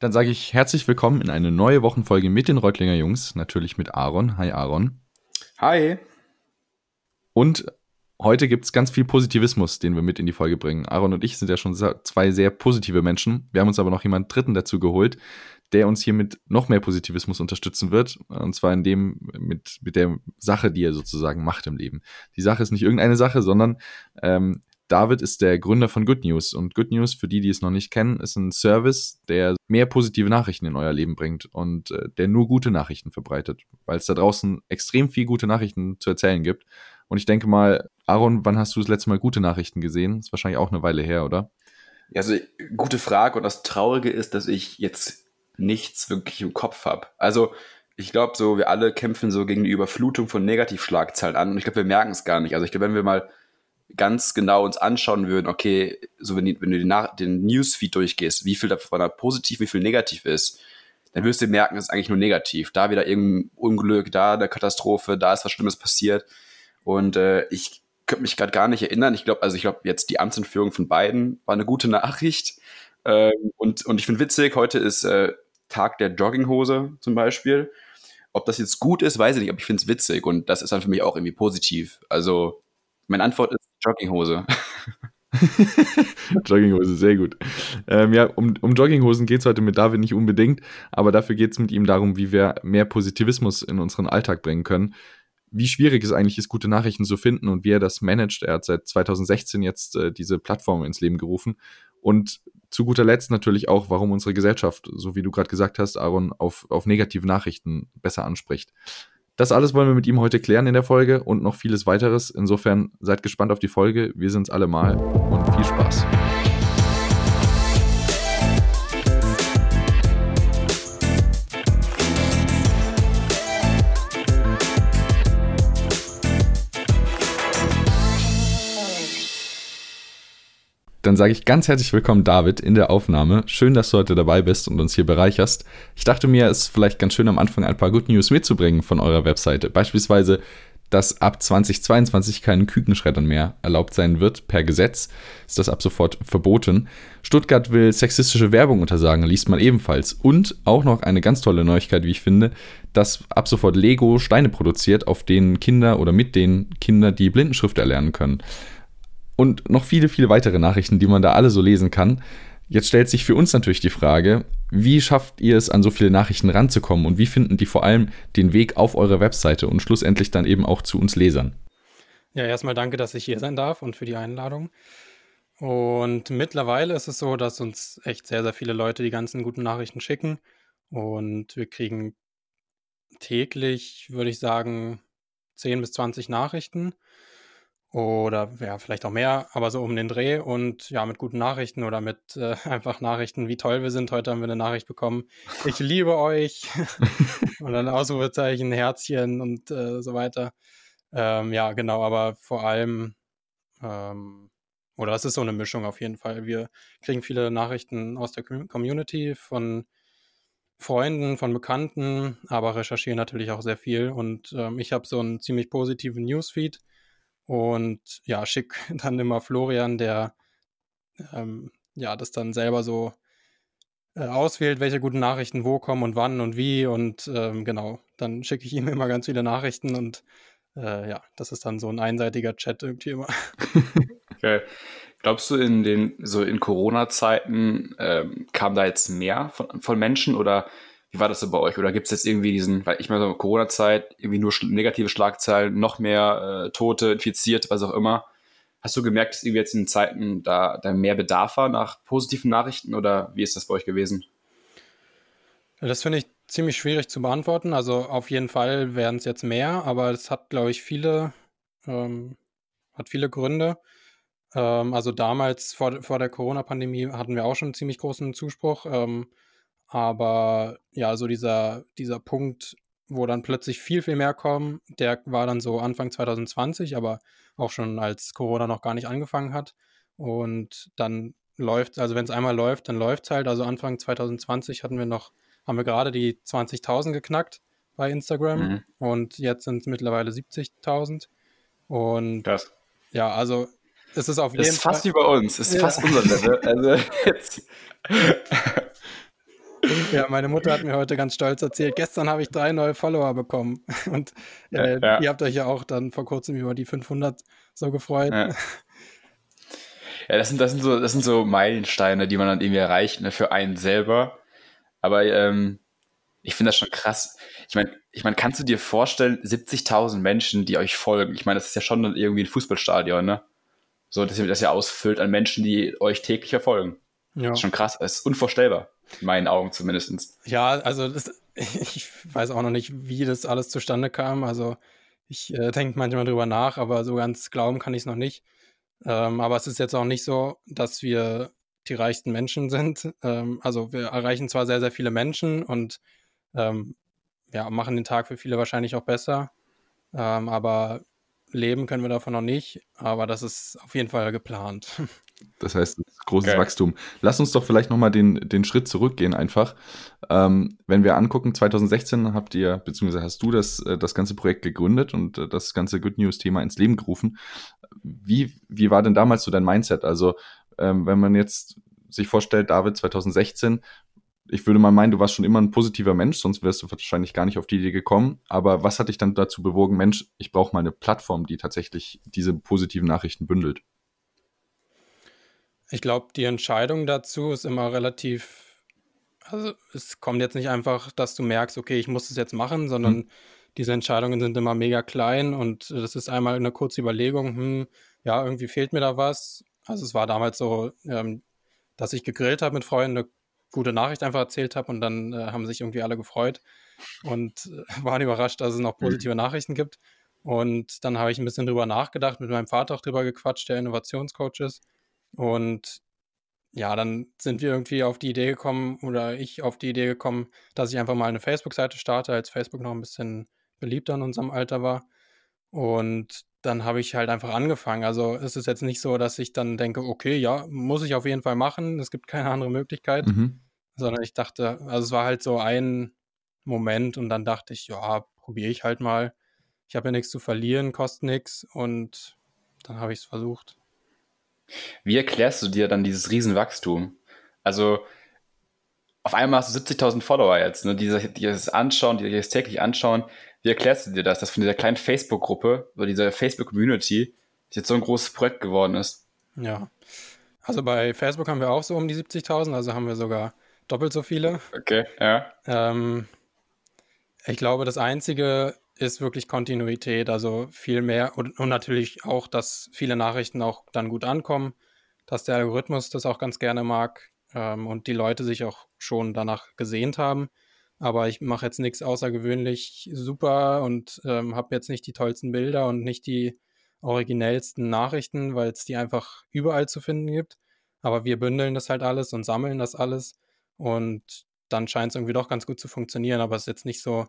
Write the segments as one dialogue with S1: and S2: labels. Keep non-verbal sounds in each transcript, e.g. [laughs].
S1: Dann sage ich herzlich willkommen in eine neue Wochenfolge mit den Reutlinger Jungs, natürlich mit Aaron. Hi Aaron.
S2: Hi.
S1: Und heute gibt es ganz viel Positivismus, den wir mit in die Folge bringen. Aaron und ich sind ja schon zwei sehr positive Menschen. Wir haben uns aber noch jemanden Dritten dazu geholt, der uns hier mit noch mehr Positivismus unterstützen wird. Und zwar in dem, mit, mit der Sache, die er sozusagen macht im Leben. Die Sache ist nicht irgendeine Sache, sondern ähm, David ist der Gründer von Good News. Und Good News, für die, die es noch nicht kennen, ist ein Service, der mehr positive Nachrichten in euer Leben bringt und äh, der nur gute Nachrichten verbreitet, weil es da draußen extrem viel gute Nachrichten zu erzählen gibt. Und ich denke mal, Aaron, wann hast du das letzte Mal gute Nachrichten gesehen? Ist wahrscheinlich auch eine Weile her, oder?
S2: Ja, also gute Frage. Und das Traurige ist, dass ich jetzt nichts wirklich im Kopf habe. Also ich glaube, so wir alle kämpfen so gegen die Überflutung von Negativschlagzeilen an und ich glaube, wir merken es gar nicht. Also ich glaube, wenn wir mal ganz genau uns anschauen würden, okay, so wenn, wenn du den, den Newsfeed durchgehst, wie viel davon da positiv, wie viel negativ ist, dann wirst du merken, es ist eigentlich nur negativ. Da wieder irgendein Unglück, da eine Katastrophe, da ist was Schlimmes passiert. Und äh, ich könnte mich gerade gar nicht erinnern. Ich glaube, also ich glaube, jetzt die Amtsentführung von beiden war eine gute [laughs] Nachricht. Ähm, und, und ich finde witzig, heute ist äh, Tag der Jogginghose zum Beispiel. Ob das jetzt gut ist, weiß ich nicht, aber ich finde es witzig und das ist dann für mich auch irgendwie positiv. Also meine Antwort ist Jogginghose. [laughs]
S1: Jogginghose, sehr gut. Ähm, ja, um, um Jogginghosen geht es heute mit David nicht unbedingt, aber dafür geht es mit ihm darum, wie wir mehr Positivismus in unseren Alltag bringen können. Wie schwierig es eigentlich ist, gute Nachrichten zu finden und wie er das managt. Er hat seit 2016 jetzt äh, diese Plattform ins Leben gerufen. Und zu guter Letzt natürlich auch, warum unsere Gesellschaft, so wie du gerade gesagt hast, Aaron, auf, auf negative Nachrichten besser anspricht. Das alles wollen wir mit ihm heute klären in der Folge und noch vieles weiteres. Insofern seid gespannt auf die Folge. Wir sind's alle mal und viel Spaß. Sage ich ganz herzlich willkommen, David, in der Aufnahme. Schön, dass du heute dabei bist und uns hier bereicherst. Ich dachte mir, es ist vielleicht ganz schön am Anfang ein paar Good News mitzubringen von eurer Webseite. Beispielsweise, dass ab 2022 keinen Kükenschreddern mehr erlaubt sein wird. Per Gesetz ist das ab sofort verboten. Stuttgart will sexistische Werbung untersagen, liest man ebenfalls. Und auch noch eine ganz tolle Neuigkeit, wie ich finde, dass ab sofort Lego Steine produziert, auf denen Kinder oder mit denen Kinder die Blindenschrift erlernen können und noch viele, viele weitere Nachrichten, die man da alle so lesen kann. Jetzt stellt sich für uns natürlich die Frage, wie schafft ihr es, an so viele Nachrichten ranzukommen und wie finden die vor allem den Weg auf eure Webseite und schlussendlich dann eben auch zu uns Lesern?
S3: Ja, erstmal danke, dass ich hier sein darf und für die Einladung. Und mittlerweile ist es so, dass uns echt sehr, sehr viele Leute die ganzen guten Nachrichten schicken. Und wir kriegen täglich, würde ich sagen, 10 bis 20 Nachrichten. Oder ja, vielleicht auch mehr, aber so um den Dreh und ja, mit guten Nachrichten oder mit äh, [laughs] einfach Nachrichten, wie toll wir sind. Heute haben wir eine Nachricht bekommen. Ich [laughs] liebe euch. [laughs] und dann Ausrufezeichen, Herzchen und äh, so weiter. Ähm, ja, genau, aber vor allem, ähm, oder es ist so eine Mischung auf jeden Fall. Wir kriegen viele Nachrichten aus der Community von Freunden, von Bekannten, aber recherchieren natürlich auch sehr viel. Und ähm, ich habe so einen ziemlich positiven Newsfeed und ja, schick [laughs] dann immer Florian, der ähm, ja das dann selber so äh, auswählt, welche guten Nachrichten wo kommen und wann und wie. Und ähm, genau, dann schicke ich ihm immer ganz viele Nachrichten und äh, ja, das ist dann so ein einseitiger Chat irgendwie immer. [laughs]
S2: Okay. Glaubst du, in den, so in Corona-Zeiten ähm, kam da jetzt mehr von, von Menschen oder wie war das so bei euch? Oder gibt es jetzt irgendwie diesen, weil ich meine, so Corona-Zeit, irgendwie nur negative Schlagzeilen, noch mehr äh, Tote, infiziert, was auch immer. Hast du gemerkt, dass irgendwie jetzt in Zeiten da, da mehr Bedarf war nach positiven Nachrichten oder wie ist das bei euch gewesen?
S3: Das finde ich ziemlich schwierig zu beantworten. Also auf jeden Fall werden es jetzt mehr, aber es hat, glaube ich, viele, ähm, hat viele Gründe. Ähm, also damals vor, vor der Corona-Pandemie hatten wir auch schon einen ziemlich großen Zuspruch. Ähm, aber ja, so dieser, dieser Punkt, wo dann plötzlich viel, viel mehr kommen, der war dann so Anfang 2020, aber auch schon als Corona noch gar nicht angefangen hat. Und dann läuft, also wenn es einmal läuft, dann läuft es halt. Also Anfang 2020 hatten wir noch, haben wir gerade die 20.000 geknackt bei Instagram mhm. und jetzt sind es mittlerweile 70.000. Und das. ja, also es ist auf jeden
S2: Fall. Ist fast wie bei uns, ist ja. fast unser Level. Also [laughs] jetzt. [laughs]
S3: Ja, meine Mutter hat mir heute ganz stolz erzählt, gestern habe ich drei neue Follower bekommen. [laughs] Und äh, ja. ihr habt euch ja auch dann vor kurzem über die 500 so gefreut.
S2: Ja. Ja, das sind, das sind so, das sind so Meilensteine, die man dann irgendwie erreicht, ne, für einen selber. Aber ähm, ich finde das schon krass. Ich meine, ich mein, kannst du dir vorstellen, 70.000 Menschen, die euch folgen? Ich meine, das ist ja schon irgendwie ein Fußballstadion, ne? So, dass ihr das ja ausfüllt an Menschen, die euch täglich verfolgen. Ja. Das ist schon krass. Das ist unvorstellbar. In meinen Augen zumindest.
S3: Ja, also das, [laughs] ich weiß auch noch nicht, wie das alles zustande kam. Also ich äh, denke manchmal drüber nach, aber so ganz glauben kann ich es noch nicht. Ähm, aber es ist jetzt auch nicht so, dass wir die reichsten Menschen [laughs] sind. Ähm, also wir erreichen zwar sehr, sehr viele Menschen und ähm, ja, machen den Tag für viele wahrscheinlich auch besser. Ähm, aber leben können wir davon noch nicht. Aber das ist auf jeden Fall geplant. [laughs]
S1: Das heißt, großes okay. Wachstum. Lass uns doch vielleicht nochmal den, den Schritt zurückgehen, einfach. Ähm, wenn wir angucken, 2016 habt ihr, beziehungsweise hast du das, äh, das ganze Projekt gegründet und äh, das ganze Good News-Thema ins Leben gerufen. Wie, wie war denn damals so dein Mindset? Also, ähm, wenn man jetzt sich vorstellt, David 2016, ich würde mal meinen, du warst schon immer ein positiver Mensch, sonst wärst du wahrscheinlich gar nicht auf die Idee gekommen. Aber was hat dich dann dazu bewogen, Mensch, ich brauche mal eine Plattform, die tatsächlich diese positiven Nachrichten bündelt?
S3: Ich glaube, die Entscheidung dazu ist immer relativ, also es kommt jetzt nicht einfach, dass du merkst, okay, ich muss das jetzt machen, sondern hm. diese Entscheidungen sind immer mega klein und das ist einmal eine kurze Überlegung, hm, ja, irgendwie fehlt mir da was. Also es war damals so, ähm, dass ich gegrillt habe mit Freunden, eine gute Nachricht einfach erzählt habe und dann äh, haben sich irgendwie alle gefreut und äh, [laughs] waren überrascht, dass es noch mhm. positive mhm. Nachrichten gibt. Und dann habe ich ein bisschen drüber nachgedacht, mit meinem Vater auch drüber gequatscht, der Innovationscoach ist. Und ja, dann sind wir irgendwie auf die Idee gekommen oder ich auf die Idee gekommen, dass ich einfach mal eine Facebook-Seite starte, als Facebook noch ein bisschen beliebter in unserem Alter war. Und dann habe ich halt einfach angefangen. Also es ist jetzt nicht so, dass ich dann denke, okay, ja, muss ich auf jeden Fall machen, es gibt keine andere Möglichkeit, mhm. sondern ich dachte, also es war halt so ein Moment und dann dachte ich, ja, probiere ich halt mal. Ich habe ja nichts zu verlieren, kostet nichts und dann habe ich es versucht.
S2: Wie erklärst du dir dann dieses Riesenwachstum? Also auf einmal hast du 70.000 Follower jetzt, ne, die, die das anschauen, die das täglich anschauen. Wie erklärst du dir das, dass von dieser kleinen Facebook-Gruppe oder dieser Facebook-Community jetzt so ein großes Projekt geworden ist?
S3: Ja, also bei Facebook haben wir auch so um die 70.000, also haben wir sogar doppelt so viele.
S2: Okay, ja. Ähm,
S3: ich glaube, das Einzige ist wirklich Kontinuität, also viel mehr und, und, natürlich auch, dass viele Nachrichten auch dann gut ankommen, dass der Algorithmus das auch ganz gerne mag ähm, und die Leute sich auch schon danach gesehnt haben. Aber ich mache jetzt nichts außergewöhnlich super und ähm, habe jetzt nicht die tollsten Bilder und nicht die originellsten Nachrichten, weil es die einfach überall zu finden gibt. Aber wir bündeln das halt alles und sammeln das alles. Und dann scheint es irgendwie doch ganz gut zu funktionieren. Aber es ist jetzt nicht so,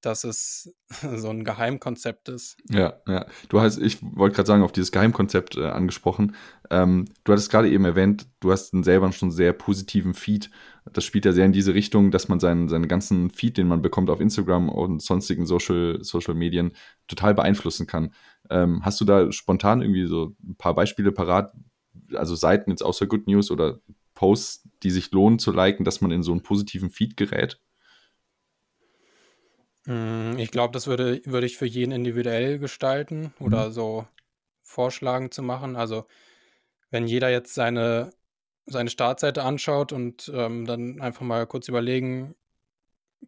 S3: dass es [laughs] so ein Geheimkonzept ist.
S1: Ja, ja. Du hast, ich wollte gerade sagen, auf dieses Geheimkonzept äh, angesprochen. Ähm, du hattest gerade eben erwähnt, du hast einen selber schon sehr positiven Feed. Das spielt ja sehr in diese Richtung, dass man seinen, seinen ganzen Feed, den man bekommt auf Instagram und sonstigen Social, Social Medien, total beeinflussen kann. Ähm, hast du da spontan irgendwie so ein paar Beispiele parat, also Seiten jetzt außer Good News oder Posts, die sich lohnen zu liken, dass man in so einen positiven Feed gerät?
S3: Hm, ich glaube, das würde, würde ich für jeden individuell gestalten mhm. oder so vorschlagen zu machen. Also, wenn jeder jetzt seine, seine Startseite anschaut und ähm, dann einfach mal kurz überlegen,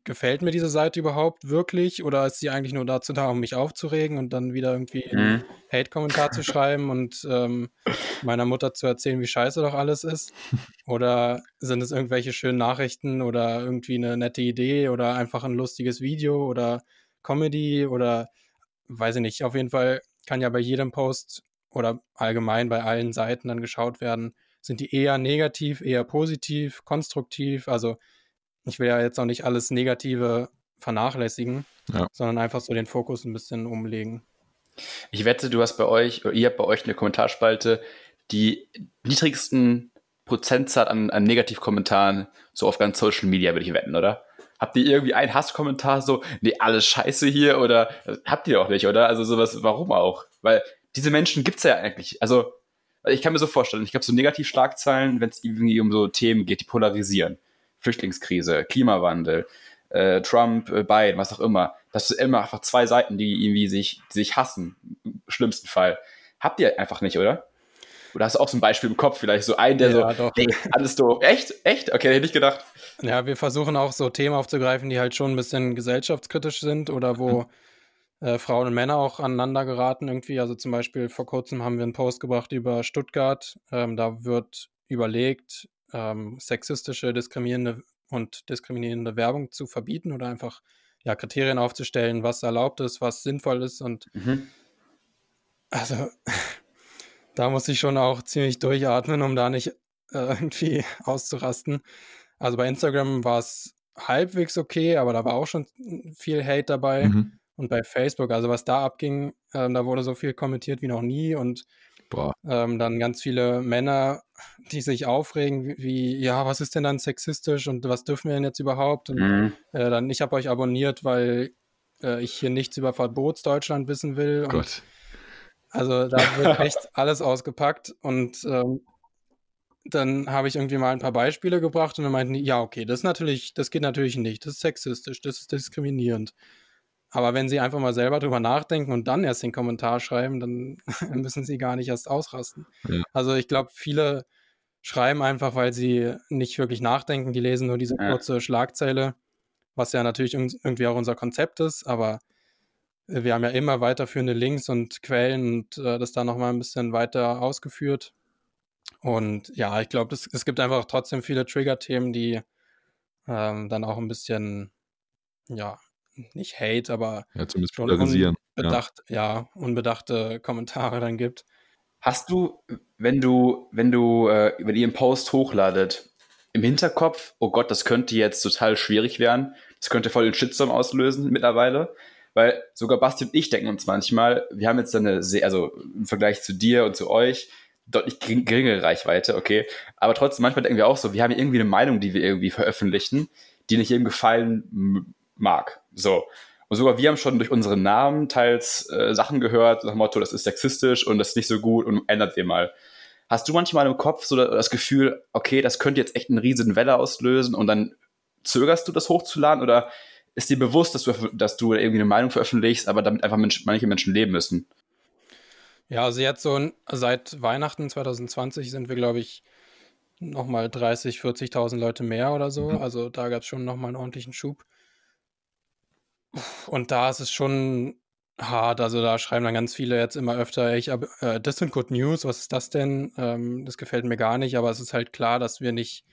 S3: gefällt mir diese Seite überhaupt wirklich oder ist sie eigentlich nur dazu da, um mich aufzuregen und dann wieder irgendwie einen mhm. Hate-Kommentar zu schreiben und ähm, meiner Mutter zu erzählen, wie scheiße doch alles ist? Oder sind es irgendwelche schönen Nachrichten oder irgendwie eine nette Idee oder einfach ein lustiges Video oder Comedy oder weiß ich nicht. Auf jeden Fall kann ja bei jedem Post oder allgemein bei allen Seiten dann geschaut werden, sind die eher negativ, eher positiv, konstruktiv, also ich will ja jetzt auch nicht alles Negative vernachlässigen, ja. sondern einfach so den Fokus ein bisschen umlegen.
S2: Ich wette, du hast bei euch, oder ihr habt bei euch eine Kommentarspalte die niedrigsten Prozentzahl an, an Negativkommentaren so auf ganz Social Media, würde ich wetten, oder? Habt ihr irgendwie einen Hasskommentar so, nee, alles scheiße hier oder habt ihr auch nicht, oder? Also sowas, warum auch? Weil diese Menschen gibt es ja eigentlich. Also, ich kann mir so vorstellen, ich glaube, so Negativschlagzeilen, wenn es irgendwie um so Themen geht, die polarisieren Flüchtlingskrise, Klimawandel, äh, Trump, äh, Biden, was auch immer. Das sind immer einfach zwei Seiten, die irgendwie sich, die sich hassen, im schlimmsten Fall. Habt ihr einfach nicht, oder? Oder hast du auch so ein Beispiel im Kopf, vielleicht so ein, der ja, so, doch. nee, alles so, echt, echt? Okay, hätte ich nicht gedacht.
S3: Ja, wir versuchen auch so Themen aufzugreifen, die halt schon ein bisschen gesellschaftskritisch sind oder wo mhm. äh, Frauen und Männer auch aneinander geraten irgendwie. Also zum Beispiel vor kurzem haben wir einen Post gebracht über Stuttgart. Ähm, da wird überlegt, ähm, sexistische, diskriminierende und diskriminierende Werbung zu verbieten oder einfach ja, Kriterien aufzustellen, was erlaubt ist, was sinnvoll ist und mhm. also [laughs] da muss ich schon auch ziemlich durchatmen, um da nicht äh, irgendwie [laughs] auszurasten. Also bei Instagram war es halbwegs okay, aber da war auch schon viel Hate dabei. Mhm. Und bei Facebook, also was da abging, äh, da wurde so viel kommentiert wie noch nie und ähm, dann ganz viele Männer, die sich aufregen, wie, ja, was ist denn dann sexistisch und was dürfen wir denn jetzt überhaupt? Und mhm. äh, dann, ich habe euch abonniert, weil äh, ich hier nichts über Verbotsdeutschland wissen will.
S1: Gott.
S3: Also da wird echt [laughs] alles ausgepackt und ähm, dann habe ich irgendwie mal ein paar Beispiele gebracht und dann meinten die, ja, okay, das ist natürlich, das geht natürlich nicht, das ist sexistisch, das ist diskriminierend. Aber wenn sie einfach mal selber drüber nachdenken und dann erst den Kommentar schreiben, dann [laughs] müssen sie gar nicht erst ausrasten. Ja. Also ich glaube, viele schreiben einfach, weil sie nicht wirklich nachdenken, die lesen nur diese kurze Schlagzeile, was ja natürlich irgendwie auch unser Konzept ist, aber wir haben ja immer weiterführende Links und Quellen und äh, das da nochmal ein bisschen weiter ausgeführt. Und ja, ich glaube, es gibt einfach trotzdem viele Trigger-Themen, die ähm, dann auch ein bisschen, ja, nicht Hate, aber
S1: ja, zumindest schon unbedacht,
S3: ja. ja. unbedachte Kommentare dann gibt.
S2: Hast du, wenn du, wenn du, äh, wenn ihr einen Post hochladet, im Hinterkopf, oh Gott, das könnte jetzt total schwierig werden, das könnte voll den Shitstorm auslösen mittlerweile, weil sogar Basti und ich denken uns manchmal, wir haben jetzt eine sehr, also im Vergleich zu dir und zu euch, deutlich geringere Reichweite, okay. Aber trotzdem, manchmal denken wir auch so, wir haben irgendwie eine Meinung, die wir irgendwie veröffentlichen, die nicht jedem gefallen mag. So. Und sogar wir haben schon durch unseren Namen teils äh, Sachen gehört, nach dem Motto, das ist sexistisch und das ist nicht so gut und ändert ihr mal. Hast du manchmal im Kopf so das Gefühl, okay, das könnte jetzt echt eine riesen Welle auslösen und dann zögerst du das hochzuladen oder ist dir bewusst, dass du, dass du irgendwie eine Meinung veröffentlichst, aber damit einfach Mensch, manche Menschen leben müssen?
S3: Ja, also jetzt so seit Weihnachten 2020 sind wir, glaube ich, nochmal 30, 40.000 Leute mehr oder so. Mhm. Also da gab es schon nochmal einen ordentlichen Schub. Und da ist es schon hart. Also da schreiben dann ganz viele jetzt immer öfter, ich, äh, das sind Good News, was ist das denn? Ähm, das gefällt mir gar nicht, aber es ist halt klar, dass wir nicht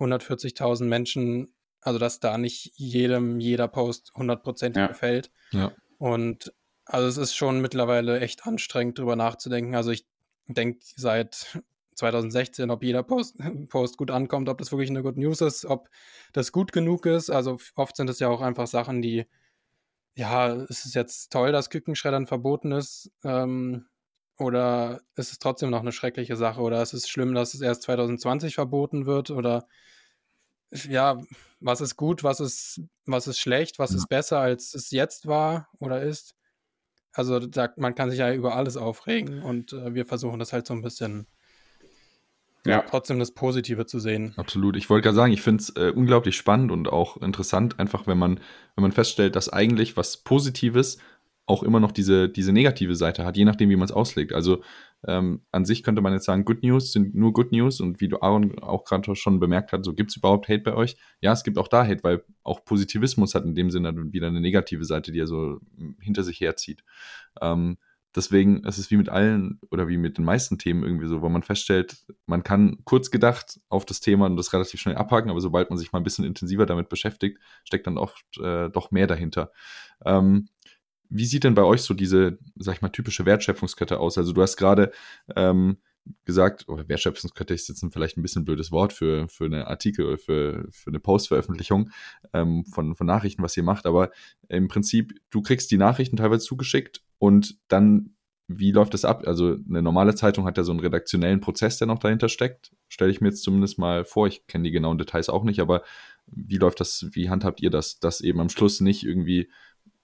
S3: 140.000 Menschen also, dass da nicht jedem jeder Post hundertprozentig ja. gefällt.
S1: Ja.
S3: Und also es ist schon mittlerweile echt anstrengend, drüber nachzudenken. Also ich denke seit 2016, ob jeder Post, [laughs] Post gut ankommt, ob das wirklich eine Good News ist, ob das gut genug ist. Also oft sind es ja auch einfach Sachen, die, ja, ist es jetzt toll, dass Kükenschreddern verboten ist? Ähm, oder ist es trotzdem noch eine schreckliche Sache? Oder ist es schlimm, dass es erst 2020 verboten wird? Oder ja, was ist gut, was ist, was ist schlecht, was ja. ist besser, als es jetzt war oder ist. Also da, man kann sich ja über alles aufregen und äh, wir versuchen das halt so ein bisschen ja. trotzdem das Positive zu sehen.
S1: Absolut. Ich wollte gerade sagen, ich finde es äh, unglaublich spannend und auch interessant, einfach wenn man, wenn man feststellt, dass eigentlich was Positives auch immer noch diese, diese negative Seite hat, je nachdem, wie man es auslegt. Also ähm, an sich könnte man jetzt sagen, Good News sind nur Good News und wie du Aaron auch gerade schon bemerkt hast, so gibt es überhaupt Hate bei euch? Ja, es gibt auch da Hate, weil auch Positivismus hat in dem Sinne wieder eine negative Seite, die er so hinter sich herzieht. Ähm, deswegen ist es wie mit allen oder wie mit den meisten Themen irgendwie so, wo man feststellt, man kann kurz gedacht auf das Thema und das relativ schnell abhaken, aber sobald man sich mal ein bisschen intensiver damit beschäftigt, steckt dann oft äh, doch mehr dahinter. Ähm, wie sieht denn bei euch so diese, sag ich mal, typische Wertschöpfungskette aus? Also du hast gerade ähm, gesagt, oder Wertschöpfungskette ist jetzt vielleicht ein bisschen blödes Wort für, für eine Artikel oder für, für eine Postveröffentlichung ähm, von, von Nachrichten, was ihr macht, aber im Prinzip, du kriegst die Nachrichten teilweise zugeschickt und dann, wie läuft das ab? Also eine normale Zeitung hat ja so einen redaktionellen Prozess, der noch dahinter steckt. Stelle ich mir jetzt zumindest mal vor, ich kenne die genauen Details auch nicht, aber wie läuft das, wie handhabt ihr das, dass eben am Schluss nicht irgendwie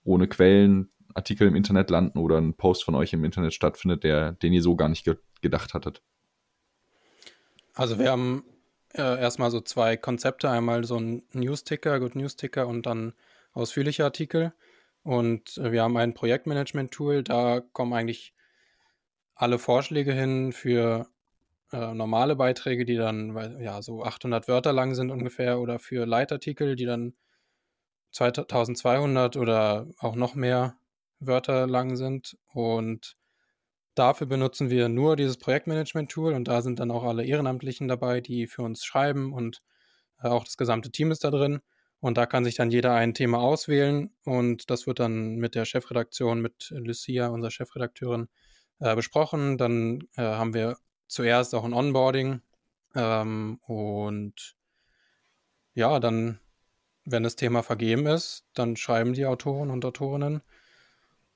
S1: ohne Quellen Artikel im Internet landen oder ein Post von euch im Internet stattfindet, der, den ihr so gar nicht ge gedacht hattet?
S3: Also wir haben äh, erstmal so zwei Konzepte. Einmal so ein News-Ticker, Good News-Ticker und dann ausführliche Artikel. Und äh, wir haben ein Projektmanagement-Tool, da kommen eigentlich alle Vorschläge hin für äh, normale Beiträge, die dann ja so 800 Wörter lang sind ungefähr, oder für Leitartikel, die dann 2200 oder auch noch mehr Wörter lang sind. Und dafür benutzen wir nur dieses Projektmanagement-Tool und da sind dann auch alle Ehrenamtlichen dabei, die für uns schreiben und äh, auch das gesamte Team ist da drin. Und da kann sich dann jeder ein Thema auswählen und das wird dann mit der Chefredaktion, mit Lucia, unserer Chefredakteurin, äh, besprochen. Dann äh, haben wir zuerst auch ein Onboarding ähm, und ja, dann, wenn das Thema vergeben ist, dann schreiben die Autoren und Autorinnen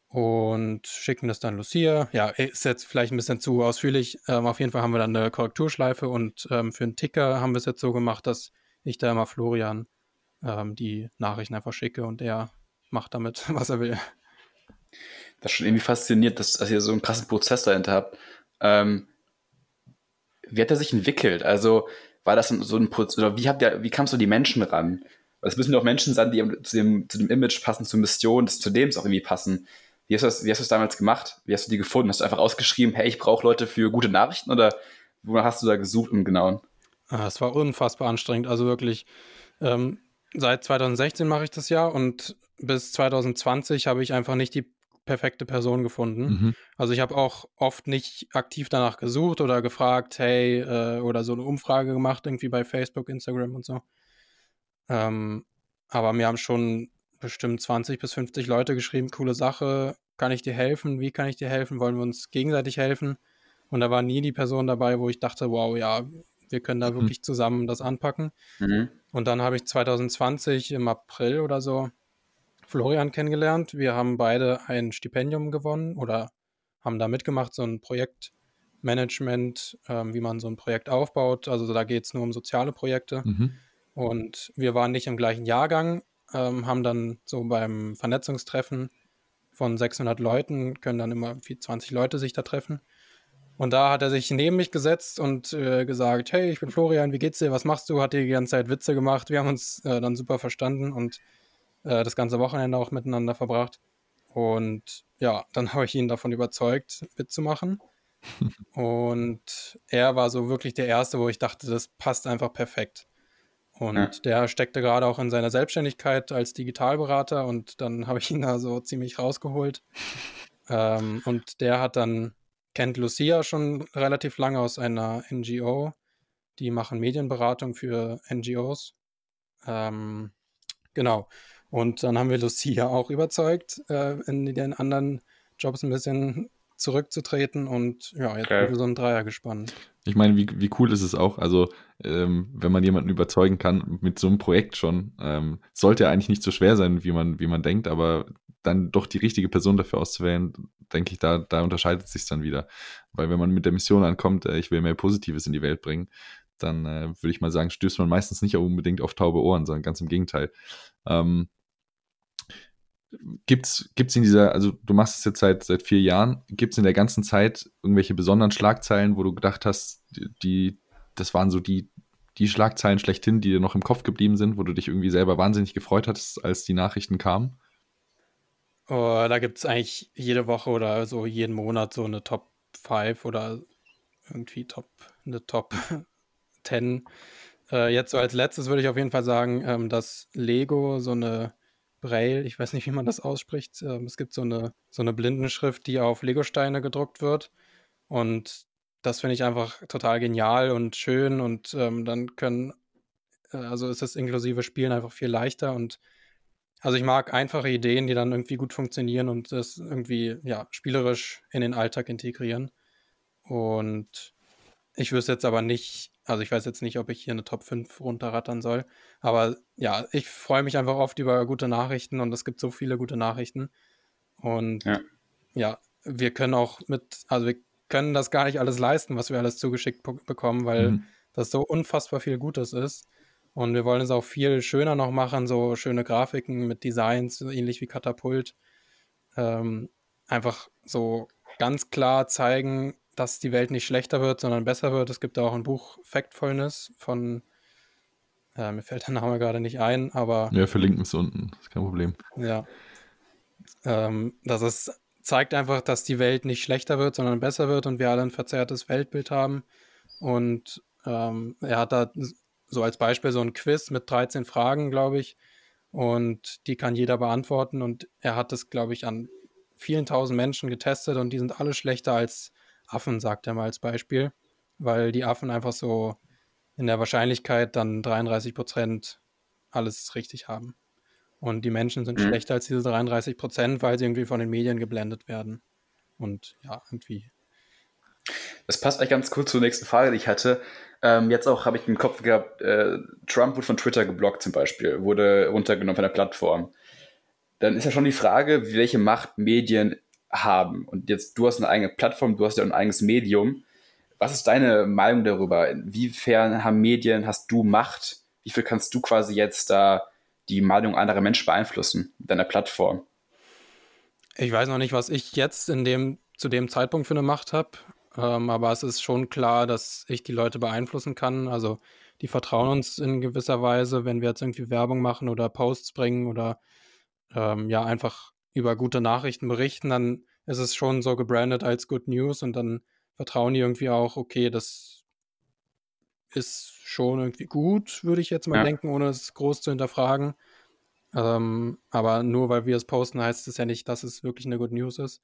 S3: und schicken das dann Lucia. Ja, ist jetzt vielleicht ein bisschen zu ausführlich. Ähm, auf jeden Fall haben wir dann eine Korrekturschleife und ähm, für einen Ticker haben wir es jetzt so gemacht, dass ich da immer Florian ähm, die Nachrichten einfach schicke und er macht damit, [laughs] was er will.
S2: Das ist schon irgendwie fasziniert, dass, dass ihr so einen krassen Prozess dahinter habt. Ähm, wie hat er sich entwickelt? Also war das so ein Prozess, oder wie habt ihr, wie kamst du die Menschen ran? Weil es müssen ja auch Menschen sein, die zu dem, zu dem Image passen, zur Mission, des, zu dem es auch irgendwie passen. Wie hast, du das, wie hast du das damals gemacht? Wie hast du die gefunden? Hast du einfach ausgeschrieben, hey, ich brauche Leute für gute Nachrichten oder wo hast du da gesucht im Genauen?
S3: Ah, es war unfassbar anstrengend. Also wirklich, ähm, seit 2016 mache ich das ja und bis 2020 habe ich einfach nicht die perfekte Person gefunden. Mhm. Also ich habe auch oft nicht aktiv danach gesucht oder gefragt, hey, äh, oder so eine Umfrage gemacht, irgendwie bei Facebook, Instagram und so. Ähm, aber mir haben schon bestimmt 20 bis 50 Leute geschrieben, coole Sache, kann ich dir helfen? Wie kann ich dir helfen? Wollen wir uns gegenseitig helfen? Und da war nie die Person dabei, wo ich dachte, wow, ja, wir können da mhm. wirklich zusammen das anpacken. Mhm. Und dann habe ich 2020 im April oder so Florian kennengelernt. Wir haben beide ein Stipendium gewonnen oder haben da mitgemacht, so ein Projektmanagement, ähm, wie man so ein Projekt aufbaut. Also da geht es nur um soziale Projekte. Mhm. Und wir waren nicht im gleichen Jahrgang, ähm, haben dann so beim Vernetzungstreffen von 600 Leuten, können dann immer wie 20 Leute sich da treffen. Und da hat er sich neben mich gesetzt und äh, gesagt, hey, ich bin Florian, wie geht's dir, was machst du? Hat die ganze Zeit Witze gemacht. Wir haben uns äh, dann super verstanden und äh, das ganze Wochenende auch miteinander verbracht. Und ja, dann [laughs] habe ich ihn davon überzeugt, mitzumachen. [laughs] und er war so wirklich der Erste, wo ich dachte, das passt einfach perfekt. Und ja. der steckte gerade auch in seiner Selbstständigkeit als Digitalberater und dann habe ich ihn da so ziemlich rausgeholt. [laughs] ähm, und der hat dann kennt Lucia schon relativ lange aus einer NGO. Die machen Medienberatung für NGOs. Ähm, genau. Und dann haben wir Lucia auch überzeugt, äh, in den anderen Jobs ein bisschen zurückzutreten und ja, jetzt okay. so ein Dreier gespannt.
S1: Ich meine, wie, wie cool ist es auch, also ähm, wenn man jemanden überzeugen kann mit so einem Projekt schon, ähm, sollte ja eigentlich nicht so schwer sein, wie man, wie man denkt, aber dann doch die richtige Person dafür auszuwählen, denke ich, da, da unterscheidet sich dann wieder. Weil wenn man mit der Mission ankommt, äh, ich will mehr Positives in die Welt bringen, dann äh, würde ich mal sagen, stößt man meistens nicht unbedingt auf taube Ohren, sondern ganz im Gegenteil. Ähm, gibt's, gibt's in dieser, also du machst es jetzt seit, seit vier Jahren, gibt es in der ganzen Zeit irgendwelche besonderen Schlagzeilen, wo du gedacht hast, die, das waren so die, die Schlagzeilen schlechthin, die dir noch im Kopf geblieben sind, wo du dich irgendwie selber wahnsinnig gefreut hattest, als die Nachrichten kamen?
S3: Oh, da gibt es eigentlich jede Woche oder so jeden Monat so eine Top 5 oder irgendwie Top, eine Top [laughs] 10. Äh, jetzt so als letztes würde ich auf jeden Fall sagen, ähm, dass Lego so eine Braille, ich weiß nicht, wie man das ausspricht. Ähm, es gibt so eine, so eine Blindenschrift, die auf Lego-Steine gedruckt wird. Und das finde ich einfach total genial und schön. Und ähm, dann können, äh, also ist das inklusive Spielen einfach viel leichter. Und also ich mag einfache Ideen, die dann irgendwie gut funktionieren und das irgendwie, ja, spielerisch in den Alltag integrieren. Und ich wüsste jetzt aber nicht, also ich weiß jetzt nicht, ob ich hier eine Top 5 runterrattern soll. Aber ja, ich freue mich einfach oft über gute Nachrichten und es gibt so viele gute Nachrichten. Und ja, ja wir können auch mit, also wir können das gar nicht alles leisten, was wir alles zugeschickt bekommen, weil mhm. das so unfassbar viel Gutes ist. Und wir wollen es auch viel schöner noch machen, so schöne Grafiken mit Designs, so ähnlich wie Katapult. Ähm, einfach so ganz klar zeigen, dass die Welt nicht schlechter wird, sondern besser wird. Es gibt auch ein Buch Factfulness von Äh, mir fällt der Name gerade nicht ein, aber.
S1: Ja, verlinken es unten, ist kein Problem.
S3: Ja. Ähm, das ist, zeigt einfach, dass die Welt nicht schlechter wird, sondern besser wird und wir alle ein verzerrtes Weltbild haben. Und ähm, er hat da so als Beispiel so ein Quiz mit 13 Fragen, glaube ich. Und die kann jeder beantworten. Und er hat das, glaube ich, an vielen tausend Menschen getestet und die sind alle schlechter als Affen, sagt er mal als Beispiel. Weil die Affen einfach so in der Wahrscheinlichkeit dann 33 Prozent alles richtig haben. Und die Menschen sind mhm. schlechter als diese 33 Prozent, weil sie irgendwie von den Medien geblendet werden. Und ja, irgendwie.
S2: Das passt eigentlich ganz kurz zur nächsten Frage, die ich hatte. Ähm, jetzt auch habe ich im Kopf gehabt, äh, Trump wurde von Twitter geblockt zum Beispiel, wurde runtergenommen von der Plattform. Dann ist ja schon die Frage, welche Macht Medien haben. Und jetzt, du hast eine eigene Plattform, du hast ja ein eigenes Medium. Was ist deine Meinung darüber? Inwiefern haben Medien, hast du Macht? Wie viel kannst du quasi jetzt da die Meinung anderer Menschen beeinflussen mit deiner Plattform?
S3: Ich weiß noch nicht, was ich jetzt in dem, zu dem Zeitpunkt für eine Macht habe. Ähm, aber es ist schon klar, dass ich die Leute beeinflussen kann. Also die vertrauen uns in gewisser Weise, wenn wir jetzt irgendwie Werbung machen oder Posts bringen oder ähm, ja einfach über gute Nachrichten berichten, dann ist es schon so gebrandet als Good News und dann vertrauen die irgendwie auch, okay, das ist schon irgendwie gut, würde ich jetzt mal ja. denken, ohne es groß zu hinterfragen. Ähm, aber nur weil wir es posten, heißt es ja nicht, dass es wirklich eine Good News ist.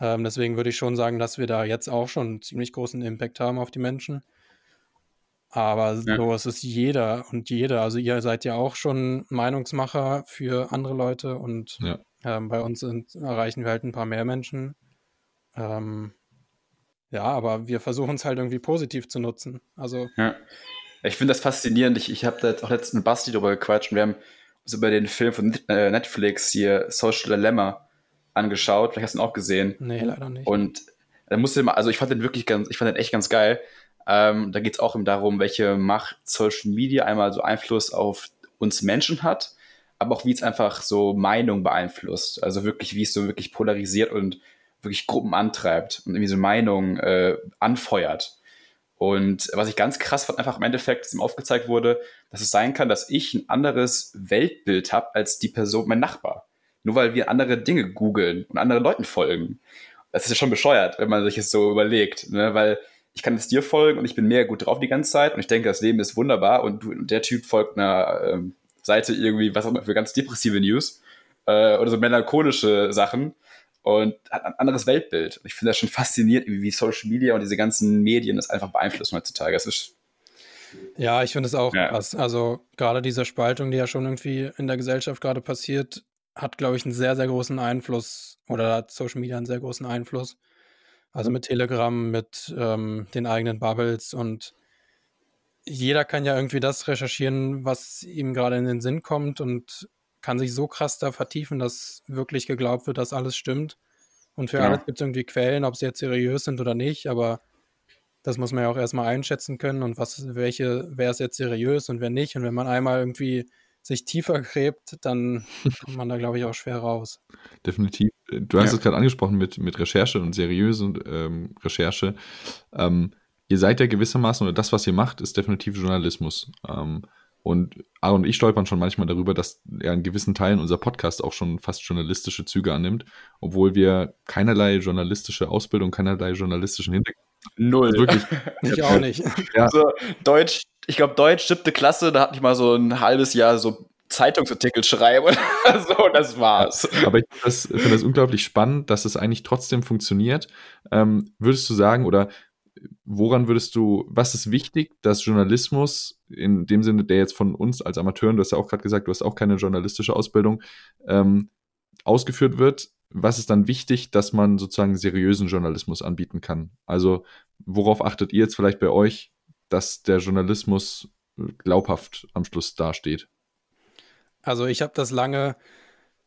S3: Ähm, deswegen würde ich schon sagen, dass wir da jetzt auch schon einen ziemlich großen Impact haben auf die Menschen. Aber ja. so ist es jeder und jede. Also ihr seid ja auch schon Meinungsmacher für andere Leute und ja. ähm, bei uns sind, erreichen wir halt ein paar mehr Menschen. Ähm, ja, aber wir versuchen es halt irgendwie positiv zu nutzen. Also.
S2: Ja. Ich finde das faszinierend. Ich, ich habe da auch letztens mit Basti drüber gequatscht und wir haben uns über den Film von äh, Netflix hier, Social Dilemma, angeschaut. Vielleicht hast du ihn auch gesehen.
S3: Nee, leider nicht.
S2: Und da musste mal, also ich fand den wirklich ganz, ich fand den echt ganz geil. Ähm, da geht es auch darum, welche Macht Social Media einmal so Einfluss auf uns Menschen hat, aber auch wie es einfach so Meinung beeinflusst. Also wirklich, wie es so wirklich polarisiert und wirklich Gruppen antreibt und irgendwie so Meinung äh, anfeuert. Und was ich ganz krass fand, einfach im Endeffekt, dass ihm aufgezeigt wurde, dass es sein kann, dass ich ein anderes Weltbild habe als die Person, mein Nachbar. Nur weil wir andere Dinge googeln und anderen Leuten folgen. Das ist ja schon bescheuert, wenn man sich das so überlegt. Ne? Weil ich kann es dir folgen und ich bin mega gut drauf die ganze Zeit und ich denke, das Leben ist wunderbar und, du, und der Typ folgt einer ähm, Seite irgendwie, was auch immer, für ganz depressive News äh, oder so melancholische Sachen und hat ein anderes Weltbild. Und ich finde das schon faszinierend, wie Social Media und diese ganzen Medien das einfach beeinflussen heutzutage. Das ist
S3: ja, ich finde es auch ja. krass. Also gerade diese Spaltung, die ja schon irgendwie in der Gesellschaft gerade passiert, hat, glaube ich, einen sehr, sehr großen Einfluss oder hat Social Media einen sehr großen Einfluss. Also mit Telegram, mit ähm, den eigenen Bubbles und jeder kann ja irgendwie das recherchieren, was ihm gerade in den Sinn kommt und kann sich so krass da vertiefen, dass wirklich geglaubt wird, dass alles stimmt. Und für ja. alles gibt es irgendwie Quellen, ob sie jetzt seriös sind oder nicht, aber das muss man ja auch erstmal einschätzen können und was, welche, wer ist jetzt seriös und wer nicht. Und wenn man einmal irgendwie sich tiefer gräbt, dann kommt man da, glaube ich, auch schwer raus.
S1: Definitiv. Du hast ja. es gerade angesprochen mit, mit Recherche und seriöse ähm, Recherche. Ähm, ihr seid ja gewissermaßen, oder das, was ihr macht, ist definitiv Journalismus. Ähm, und Aaron und ich stolpern schon manchmal darüber, dass er in gewissen Teilen unser Podcast auch schon fast journalistische Züge annimmt, obwohl wir keinerlei journalistische Ausbildung, keinerlei journalistischen Hintergrund
S2: Null. Also
S3: wirklich. [laughs] ich auch nicht.
S2: Ja. So, Deutsch, ich glaube, Deutsch, siebte Klasse, da hatte ich mal so ein halbes Jahr so Zeitungsartikel schreiben oder [laughs] so, das war's.
S1: Aber ich finde das, unglaublich spannend, dass es eigentlich trotzdem funktioniert. Ähm, würdest du sagen, oder woran würdest du, was ist wichtig, dass Journalismus in dem Sinne, der jetzt von uns als Amateuren, du hast ja auch gerade gesagt, du hast auch keine journalistische Ausbildung, ähm, ausgeführt wird, was ist dann wichtig, dass man sozusagen seriösen Journalismus anbieten kann? Also worauf achtet ihr jetzt vielleicht bei euch, dass der Journalismus glaubhaft am Schluss dasteht?
S3: Also ich habe das lange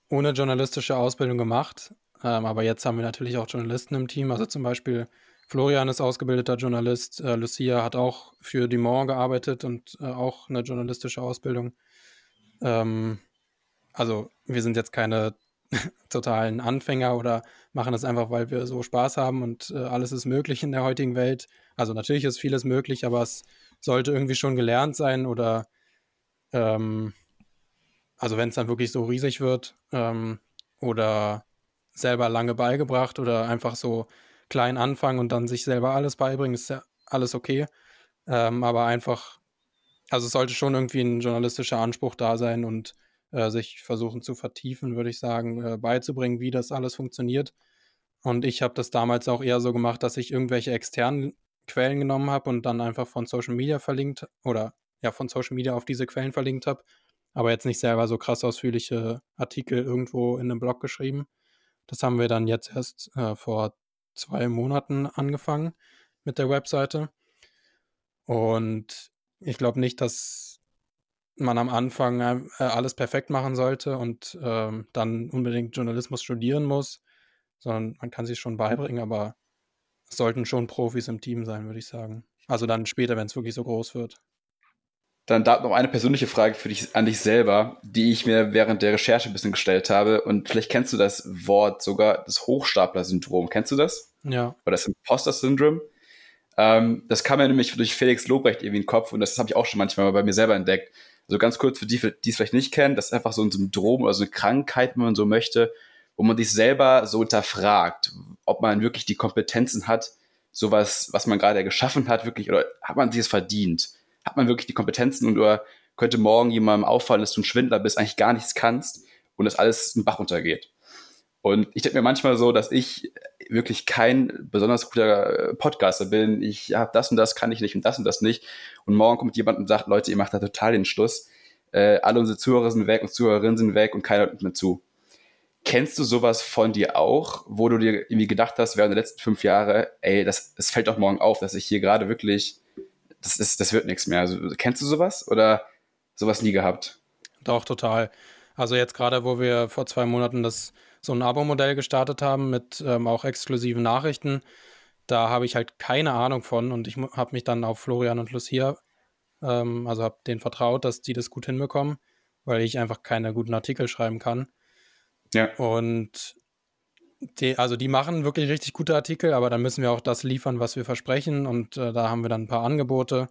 S3: ohne journalistische Ausbildung gemacht, ähm, aber jetzt haben wir natürlich auch Journalisten im Team. Also zum Beispiel Florian ist ausgebildeter Journalist, äh, Lucia hat auch für Dumont gearbeitet und äh, auch eine journalistische Ausbildung. Ähm, also wir sind jetzt keine [laughs] totalen Anfänger oder machen das einfach, weil wir so Spaß haben und äh, alles ist möglich in der heutigen Welt. Also natürlich ist vieles möglich, aber es sollte irgendwie schon gelernt sein oder ähm, also wenn es dann wirklich so riesig wird ähm, oder selber lange beigebracht oder einfach so klein anfangen und dann sich selber alles beibringen, ist ja alles okay. Ähm, aber einfach, also es sollte schon irgendwie ein journalistischer Anspruch da sein und äh, sich versuchen zu vertiefen, würde ich sagen, äh, beizubringen, wie das alles funktioniert. Und ich habe das damals auch eher so gemacht, dass ich irgendwelche externen Quellen genommen habe und dann einfach von Social Media verlinkt oder ja, von Social Media auf diese Quellen verlinkt habe, aber jetzt nicht selber so krass ausführliche Artikel irgendwo in einem Blog geschrieben. Das haben wir dann jetzt erst äh, vor zwei Monaten angefangen mit der Webseite. Und ich glaube nicht, dass man am Anfang äh, alles perfekt machen sollte und ähm, dann unbedingt Journalismus studieren muss, sondern man kann sich schon beibringen, aber es sollten schon Profis im Team sein, würde ich sagen. Also dann später, wenn es wirklich so groß wird.
S2: Dann da noch eine persönliche Frage für dich an dich selber, die ich mir während der Recherche ein bisschen gestellt habe. Und vielleicht kennst du das Wort sogar, das Hochstapler-Syndrom. Kennst du das?
S3: Ja.
S2: Oder das Imposter-Syndrom. Ähm, das kam mir nämlich durch Felix Lobrecht irgendwie in den Kopf und das habe ich auch schon manchmal bei mir selber entdeckt. Also ganz kurz für die, die es vielleicht nicht kennen, das ist einfach so ein Syndrom oder so eine Krankheit, wenn man so möchte, wo man sich selber so hinterfragt, ob man wirklich die Kompetenzen hat, sowas, was man gerade geschaffen hat, wirklich, oder hat man sich es verdient? Hat man wirklich die Kompetenzen und oder könnte morgen jemandem auffallen, dass du ein Schwindler bist, eigentlich gar nichts kannst und das alles einen Bach runtergeht? Und ich denke mir manchmal so, dass ich wirklich kein besonders guter Podcaster bin. Ich habe das und das kann ich nicht und das und das nicht. Und morgen kommt jemand und sagt, Leute, ihr macht da total den Schluss. Äh, alle unsere Zuhörer sind weg und Zuhörerinnen sind weg und keiner hört mehr zu. Kennst du sowas von dir auch, wo du dir irgendwie gedacht hast, während der letzten fünf Jahre, ey, das, es fällt doch morgen auf, dass ich hier gerade wirklich, das, ist, das wird nichts mehr. Also, kennst du sowas oder sowas nie gehabt?
S3: Doch, total. Also jetzt gerade, wo wir vor zwei Monaten das so ein Abo-Modell gestartet haben mit ähm, auch exklusiven Nachrichten, da habe ich halt keine Ahnung von und ich habe mich dann auf Florian und Lucia, ähm, also habe denen vertraut, dass die das gut hinbekommen, weil ich einfach keine guten Artikel schreiben kann.
S2: Ja.
S3: Und die, also die machen wirklich richtig gute Artikel, aber dann müssen wir auch das liefern, was wir versprechen. Und äh, da haben wir dann ein paar Angebote,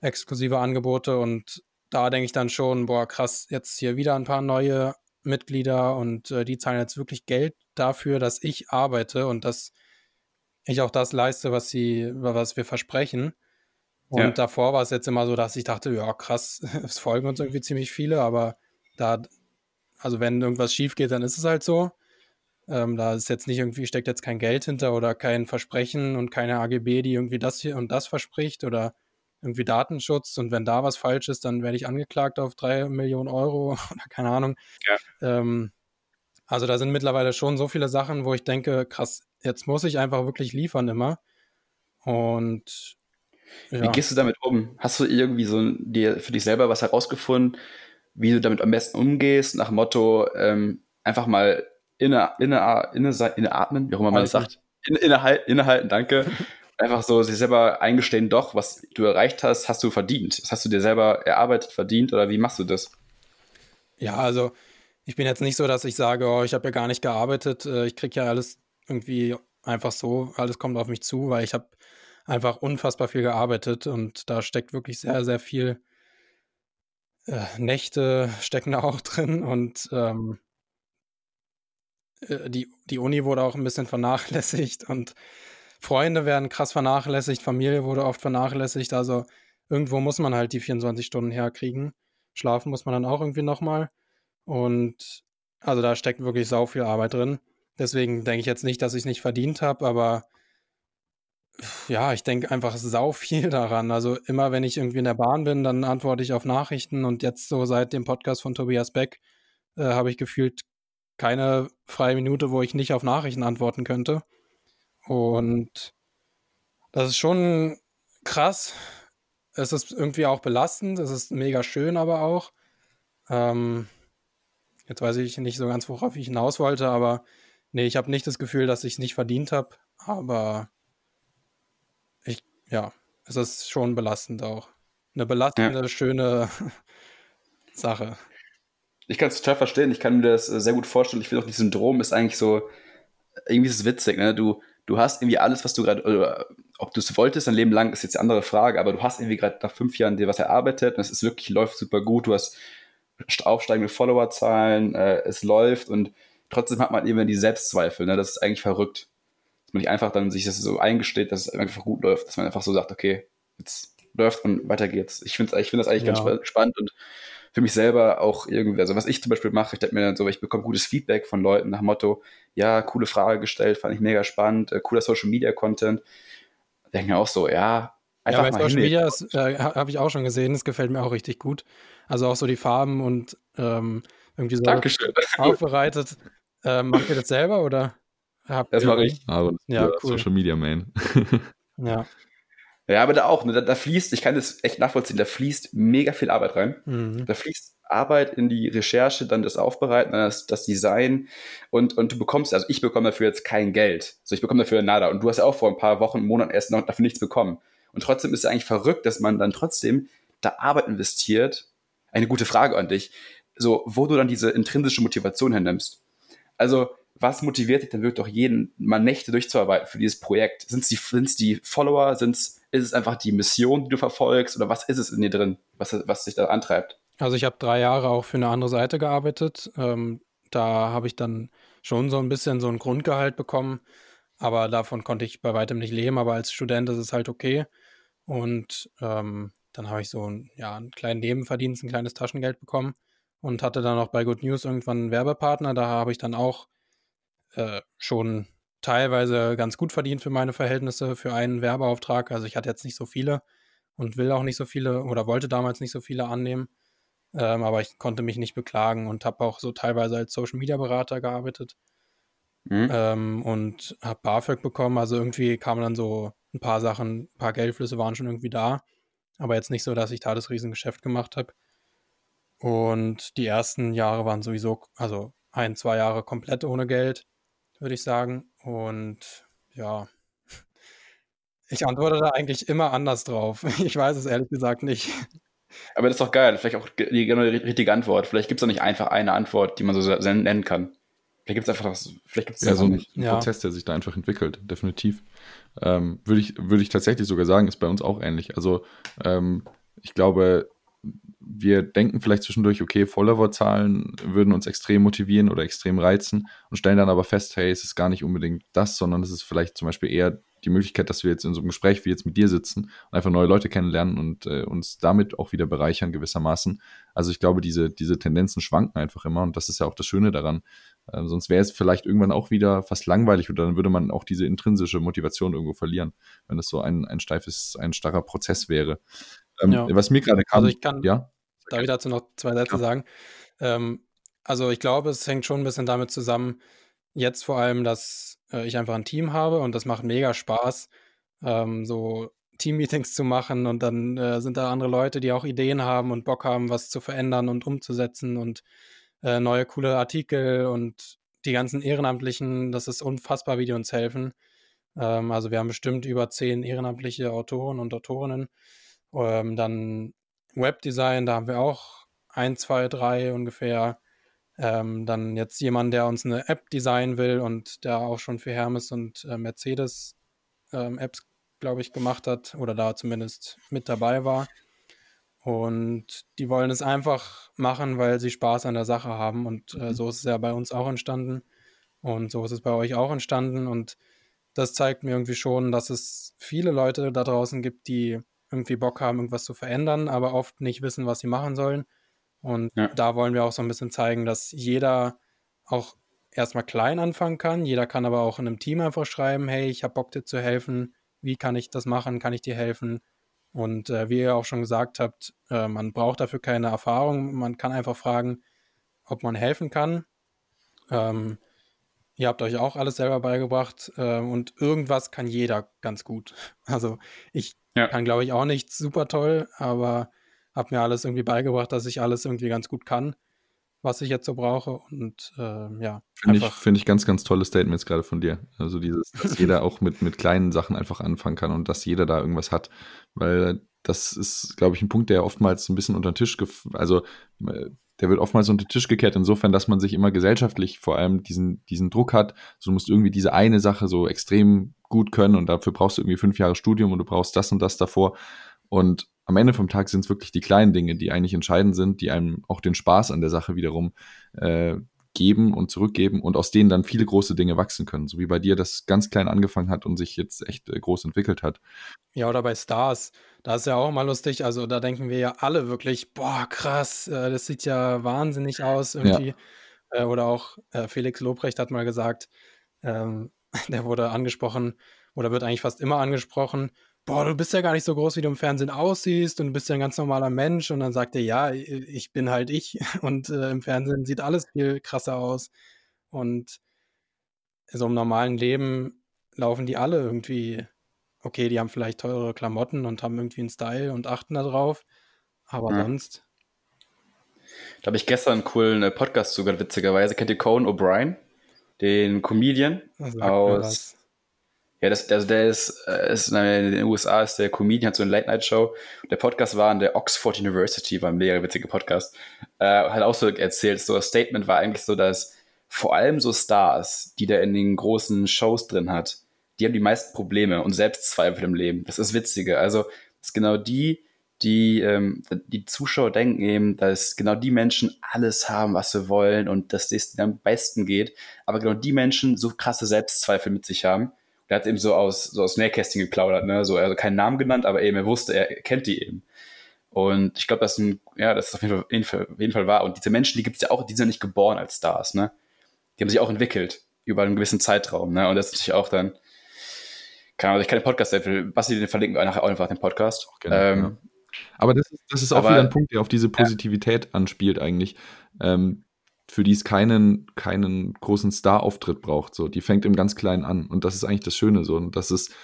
S3: exklusive Angebote. Und da denke ich dann schon, boah, krass, jetzt hier wieder ein paar neue Mitglieder und äh, die zahlen jetzt wirklich Geld dafür, dass ich arbeite und dass ich auch das leiste, was sie, was wir versprechen. Und ja. davor war es jetzt immer so, dass ich dachte, ja, krass, [laughs] es folgen uns irgendwie ziemlich viele, aber da also wenn irgendwas schief geht, dann ist es halt so. Ähm, da ist jetzt nicht irgendwie, steckt jetzt kein Geld hinter oder kein Versprechen und keine AGB, die irgendwie das hier und das verspricht oder irgendwie Datenschutz. Und wenn da was falsch ist, dann werde ich angeklagt auf drei Millionen Euro [laughs] oder keine Ahnung. Ja. Ähm, also da sind mittlerweile schon so viele Sachen, wo ich denke, krass, jetzt muss ich einfach wirklich liefern immer. Und
S2: ja. Wie gehst du damit um? Hast du irgendwie so dir für dich selber was herausgefunden, wie du damit am besten umgehst, nach Motto, ähm, einfach mal inne, inne, inne, inne atmen, wie auch immer man das sagt. Inne, innehalten, innehalten, danke. [laughs] einfach so sich selber eingestehen, doch, was du erreicht hast, hast du verdient. Das hast du dir selber erarbeitet, verdient oder wie machst du das?
S3: Ja, also ich bin jetzt nicht so, dass ich sage, oh, ich habe ja gar nicht gearbeitet, äh, ich kriege ja alles irgendwie einfach so, alles kommt auf mich zu, weil ich habe einfach unfassbar viel gearbeitet und da steckt wirklich sehr, sehr viel äh, Nächte stecken [laughs] da auch drin und ähm, äh, die, die Uni wurde auch ein bisschen vernachlässigt und Freunde werden krass vernachlässigt, Familie wurde oft vernachlässigt. Also irgendwo muss man halt die 24 Stunden herkriegen. Schlafen muss man dann auch irgendwie nochmal. Und also da steckt wirklich sau viel Arbeit drin. Deswegen denke ich jetzt nicht, dass ich es nicht verdient habe, aber ja, ich denke einfach sau viel [laughs] daran. Also immer, wenn ich irgendwie in der Bahn bin, dann antworte ich auf Nachrichten und jetzt so seit dem Podcast von Tobias Beck äh, habe ich gefühlt keine freie Minute, wo ich nicht auf Nachrichten antworten könnte. Und das ist schon krass. Es ist irgendwie auch belastend. Es ist mega schön, aber auch. Ähm, jetzt weiß ich nicht so ganz, worauf ich hinaus wollte, aber nee, ich habe nicht das Gefühl, dass ich es nicht verdient habe. Aber ja, es ist schon belastend auch. Eine belastende, ja. schöne [laughs] Sache.
S2: Ich kann es total verstehen. Ich kann mir das äh, sehr gut vorstellen. Ich finde auch, dieses Syndrom ist eigentlich so, irgendwie ist es witzig, ne? Du, du hast irgendwie alles, was du gerade, oder ob du es wolltest, dein Leben lang, ist jetzt eine andere Frage, aber du hast irgendwie gerade nach fünf Jahren dir was erarbeitet und es ist wirklich, läuft super gut, du hast aufsteigende Followerzahlen, äh, es läuft und trotzdem hat man eben die Selbstzweifel, ne? das ist eigentlich verrückt. Dass man nicht einfach dann sich das so eingesteht, dass es einfach gut läuft, dass man einfach so sagt, okay, jetzt läuft und weiter geht's. Ich finde ich find das eigentlich ja. ganz spannend und für mich selber auch irgendwie, also was ich zum Beispiel mache, ich denke mir dann so, ich bekomme gutes Feedback von Leuten nach Motto, ja, coole Frage gestellt, fand ich mega spannend, äh, cooler Social Media Content. Denke ich mir auch so, ja,
S3: einfach ja, bei Social Media äh, habe ich auch schon gesehen, es gefällt mir auch richtig gut. Also auch so die Farben und ähm, irgendwie so
S2: Dankeschön. [laughs]
S3: aufbereitet. ähm, macht ihr das selber oder?
S2: Habt das mache ich.
S1: Aber ja, cool. Social Media Main. [laughs]
S3: ja.
S2: Ja, aber da auch, ne, da, da, fließt, ich kann das echt nachvollziehen, da fließt mega viel Arbeit rein. Mhm. Da fließt Arbeit in die Recherche, dann das Aufbereiten, dann das, das Design und, und du bekommst, also ich bekomme dafür jetzt kein Geld. So, ich bekomme dafür nada. Und du hast ja auch vor ein paar Wochen, Monaten erst noch dafür nichts bekommen. Und trotzdem ist es eigentlich verrückt, dass man dann trotzdem da Arbeit investiert. Eine gute Frage an dich. So, wo du dann diese intrinsische Motivation hernimmst. Also, was motiviert dich dann wirklich doch jeden mal Nächte durchzuarbeiten für dieses Projekt? Sind es die, sind's die Follower? Sind's, ist es einfach die Mission, die du verfolgst? Oder was ist es in dir drin, was, was dich da antreibt?
S3: Also ich habe drei Jahre auch für eine andere Seite gearbeitet. Ähm, da habe ich dann schon so ein bisschen so ein Grundgehalt bekommen, aber davon konnte ich bei weitem nicht leben. Aber als Student ist es halt okay. Und ähm, dann habe ich so ein, ja, einen kleinen Nebenverdienst, ein kleines Taschengeld bekommen und hatte dann auch bei Good News irgendwann einen Werbepartner. Da habe ich dann auch äh, schon teilweise ganz gut verdient für meine Verhältnisse für einen Werbeauftrag. Also ich hatte jetzt nicht so viele und will auch nicht so viele oder wollte damals nicht so viele annehmen. Ähm, aber ich konnte mich nicht beklagen und habe auch so teilweise als Social Media Berater gearbeitet mhm. ähm, und habe BAföG bekommen. Also irgendwie kamen dann so ein paar Sachen, ein paar Geldflüsse waren schon irgendwie da. Aber jetzt nicht so, dass ich da das Riesengeschäft gemacht habe. Und die ersten Jahre waren sowieso, also ein, zwei Jahre komplett ohne Geld würde ich sagen. Und ja, [laughs] ich antworte da eigentlich immer anders drauf. [laughs] Ich weiß es ehrlich gesagt nicht.
S2: Aber das ist doch geil. Vielleicht auch die genau richtige Antwort. Vielleicht gibt es doch nicht einfach eine Antwort, die man so nennen kann. Vielleicht gibt es einfach das, vielleicht gibt es
S1: ja, so einen ja. Prozess, der sich da einfach entwickelt, definitiv. Ähm, würde ich, würde ich tatsächlich sogar sagen, ist bei uns auch ähnlich. Also ähm, ich glaube, wir denken vielleicht zwischendurch, okay, Follower-Zahlen würden uns extrem motivieren oder extrem reizen und stellen dann aber fest, hey, es ist gar nicht unbedingt das, sondern es ist vielleicht zum Beispiel eher die Möglichkeit, dass wir jetzt in so einem Gespräch wie jetzt mit dir sitzen und einfach neue Leute kennenlernen und äh, uns damit auch wieder bereichern gewissermaßen. Also ich glaube, diese, diese Tendenzen schwanken einfach immer und das ist ja auch das Schöne daran. Äh, sonst wäre es vielleicht irgendwann auch wieder fast langweilig oder dann würde man auch diese intrinsische Motivation irgendwo verlieren, wenn es so ein, ein steifes, ein starrer Prozess wäre. Ähm, ja. Was mir gerade kam,
S3: also ich kann, ja? Darf ich dazu noch zwei Sätze ja. sagen? Ähm, also ich glaube, es hängt schon ein bisschen damit zusammen, jetzt vor allem, dass äh, ich einfach ein Team habe und das macht mega Spaß, ähm, so Team-Meetings zu machen und dann äh, sind da andere Leute, die auch Ideen haben und Bock haben, was zu verändern und umzusetzen und äh, neue coole Artikel und die ganzen Ehrenamtlichen, das ist unfassbar, wie die uns helfen. Ähm, also wir haben bestimmt über zehn ehrenamtliche Autoren und Autorinnen. Ähm, dann Webdesign, da haben wir auch ein, zwei, drei ungefähr. Ähm, dann jetzt jemand, der uns eine App designen will und der auch schon für Hermes und äh, Mercedes ähm, Apps, glaube ich, gemacht hat oder da zumindest mit dabei war. Und die wollen es einfach machen, weil sie Spaß an der Sache haben. Und äh, mhm. so ist es ja bei uns auch entstanden. Und so ist es bei euch auch entstanden. Und das zeigt mir irgendwie schon, dass es viele Leute da draußen gibt, die irgendwie Bock haben, irgendwas zu verändern, aber oft nicht wissen, was sie machen sollen. Und ja. da wollen wir auch so ein bisschen zeigen, dass jeder auch erstmal klein anfangen kann. Jeder kann aber auch in einem Team einfach schreiben, hey, ich habe Bock dir zu helfen. Wie kann ich das machen? Kann ich dir helfen? Und äh, wie ihr auch schon gesagt habt, äh, man braucht dafür keine Erfahrung. Man kann einfach fragen, ob man helfen kann. Ähm, ihr habt euch auch alles selber beigebracht äh, und irgendwas kann jeder ganz gut. [laughs] Also ich ja. kann, glaube ich, auch nicht super toll, aber habe mir alles irgendwie beigebracht, dass ich alles irgendwie ganz gut kann, was ich jetzt so brauche. Und äh, ja.
S1: Finde ich, find ich ganz, ganz tolle Statements gerade von dir. Also dieses, dass jeder [laughs] auch mit, mit kleinen Sachen einfach anfangen kann und dass jeder da irgendwas hat. Weil das ist, glaube ich, ein Punkt, der oftmals ein bisschen unter den Tisch, also äh, der wird oftmals unter den Tisch gekehrt, insofern, dass man sich immer gesellschaftlich vor allem diesen, diesen Druck hat. So, du musst irgendwie diese eine Sache so extrem gut können und dafür brauchst du irgendwie fünf Jahre Studium und du brauchst das und das davor. Und am Ende vom Tag sind es wirklich die kleinen Dinge, die eigentlich entscheidend sind, die einem auch den Spaß an der Sache wiederum äh, geben und zurückgeben und aus denen dann viele große Dinge wachsen können. So wie bei dir das ganz klein angefangen hat und sich jetzt echt äh, groß entwickelt hat.
S3: Ja, oder bei Stars. Da ist ja auch mal lustig. Also da denken wir ja alle wirklich, boah, krass, äh, das sieht ja wahnsinnig aus irgendwie. Ja. Äh, oder auch Felix Lobrecht hat mal gesagt, ähm, [laughs] der wurde angesprochen oder wird eigentlich fast immer angesprochen boah, du bist ja gar nicht so groß, wie du im Fernsehen aussiehst und du bist ja ein ganz normaler Mensch. Und dann sagt er, ja, ich bin halt ich [laughs] und äh, im Fernsehen sieht alles viel krasser aus. Und so im normalen Leben laufen die alle irgendwie, okay, die haben vielleicht teure Klamotten und haben irgendwie einen Style und achten da drauf. Aber ja. sonst.
S2: Da habe ich gestern einen coolen äh, Podcast sogar, witzigerweise. Kennt ihr Conan O'Brien? Den Comedian aus ja, das, also der ist, äh, ist in den USA ist der Comedian, hat so eine Late-Night-Show. Der Podcast war an der Oxford University, war ein mega witziger Podcast. Äh, hat auch so erzählt, so das Statement war eigentlich so, dass vor allem so Stars, die der in den großen Shows drin hat, die haben die meisten Probleme und Selbstzweifel im Leben. Das ist witzige. Also, das ist genau die, die, ähm, die Zuschauer denken eben, dass genau die Menschen alles haben, was sie wollen und dass es ihnen am besten geht. Aber genau die Menschen so krasse Selbstzweifel mit sich haben der hat eben so aus, so aus Nähkästchen geplaudert, ne? So, also keinen Namen genannt, aber eben, er wusste, er kennt die eben. Und ich glaube, das ist ein, ja, das ist auf jeden, Fall, auf jeden Fall wahr. Und diese Menschen, die gibt es ja auch, die sind ja nicht geboren als Stars, ne? Die haben sich auch entwickelt über einen gewissen Zeitraum, ne? Und das ist natürlich auch dann, keine Ahnung, ich keine Podcast will. Basti, den verlinken wir nachher auch einfach den Podcast. Genau, ähm, ja.
S1: Aber das ist, das ist auch aber, wieder ein Punkt, der auf diese Positivität ja. anspielt eigentlich. Ähm, für die es keinen, keinen großen Star-Auftritt braucht. So, die fängt im ganz Kleinen an. Und das ist eigentlich das Schöne so. Und das ist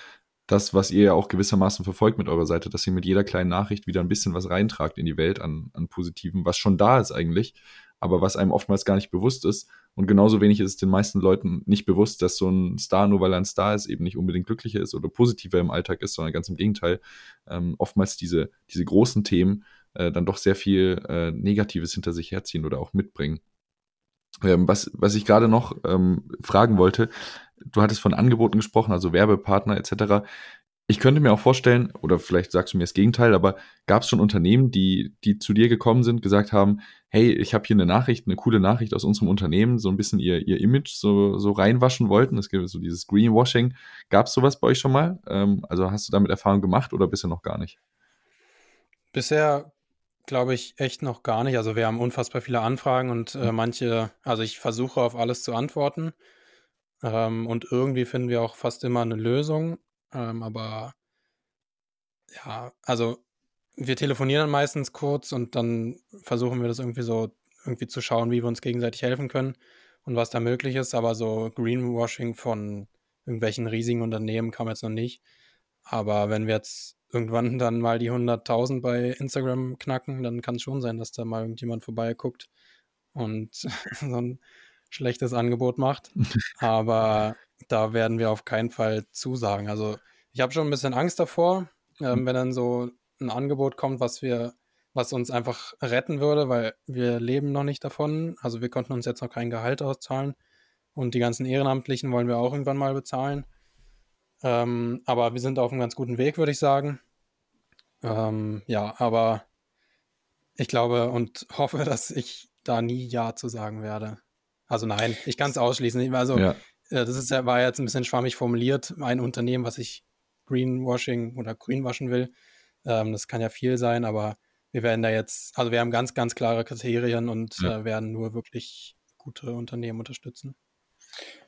S1: das, was ihr ja auch gewissermaßen verfolgt mit eurer Seite, dass ihr mit jeder kleinen Nachricht wieder ein bisschen was reintragt in die Welt an, an Positiven, was schon da ist eigentlich, aber was einem oftmals gar nicht bewusst ist. Und genauso wenig ist es den meisten Leuten nicht bewusst, dass so ein Star, nur weil er ein Star ist, eben nicht unbedingt glücklicher ist oder positiver im Alltag ist, sondern ganz im Gegenteil. Ähm, oftmals diese, diese großen Themen äh, dann doch sehr viel äh, Negatives hinter sich herziehen oder auch mitbringen. Ähm, was, was ich gerade noch ähm, fragen wollte, du hattest von Angeboten gesprochen, also Werbepartner etc. Ich könnte mir auch vorstellen, oder vielleicht sagst du mir das Gegenteil, aber gab es schon Unternehmen, die, die zu dir gekommen sind, gesagt haben, hey, ich habe hier eine Nachricht, eine coole Nachricht aus unserem Unternehmen, so ein bisschen ihr, ihr Image so, so reinwaschen wollten. Es gibt so dieses Greenwashing. Gab es sowas bei euch schon mal? Ähm, also hast du damit Erfahrung gemacht oder bisher noch gar nicht?
S3: Bisher Glaube ich echt noch gar nicht. Also wir haben unfassbar viele Anfragen und äh, mhm. manche, also ich versuche auf alles zu antworten. Ähm, und irgendwie finden wir auch fast immer eine Lösung. Ähm, aber ja, also wir telefonieren dann meistens kurz und dann versuchen wir das irgendwie so irgendwie zu schauen, wie wir uns gegenseitig helfen können und was da möglich ist. Aber so Greenwashing von irgendwelchen riesigen Unternehmen kam jetzt noch nicht. Aber wenn wir jetzt irgendwann dann mal die 100.000 bei Instagram knacken, dann kann es schon sein, dass da mal irgendjemand vorbeiguckt und [laughs] so ein schlechtes Angebot macht. [laughs] Aber da werden wir auf keinen Fall zusagen. Also ich habe schon ein bisschen Angst davor, ähm, wenn dann so ein Angebot kommt, was wir, was uns einfach retten würde, weil wir leben noch nicht davon. Also wir konnten uns jetzt noch kein Gehalt auszahlen und die ganzen Ehrenamtlichen wollen wir auch irgendwann mal bezahlen. Ähm, aber wir sind auf einem ganz guten Weg, würde ich sagen. Ähm, ja, aber ich glaube und [laughs] hoffe, dass ich da nie Ja zu sagen werde. Also nein, ich kann es ausschließen. Also ja. äh, das ist, war jetzt ein bisschen schwammig formuliert. Ein Unternehmen, was ich Greenwashing oder Greenwaschen will, ähm, das kann ja viel sein, aber wir werden da jetzt, also wir haben ganz, ganz klare Kriterien und ja. äh, werden nur wirklich gute Unternehmen unterstützen.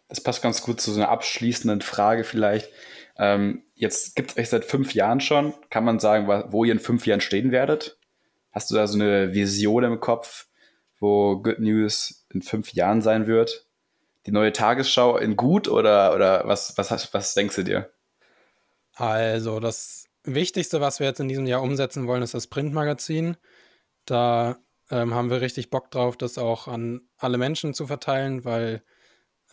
S2: Das passt ganz gut zu so einer abschließenden Frage vielleicht. Ähm, jetzt gibt es euch seit fünf Jahren schon. Kann man sagen, wo ihr in fünf Jahren stehen werdet? Hast du da so eine Vision im Kopf, wo Good News in fünf Jahren sein wird? Die neue Tagesschau in gut oder, oder was, was, was denkst du dir?
S3: Also, das Wichtigste, was wir jetzt in diesem Jahr umsetzen wollen, ist das Printmagazin. Da ähm, haben wir richtig Bock drauf, das auch an alle Menschen zu verteilen, weil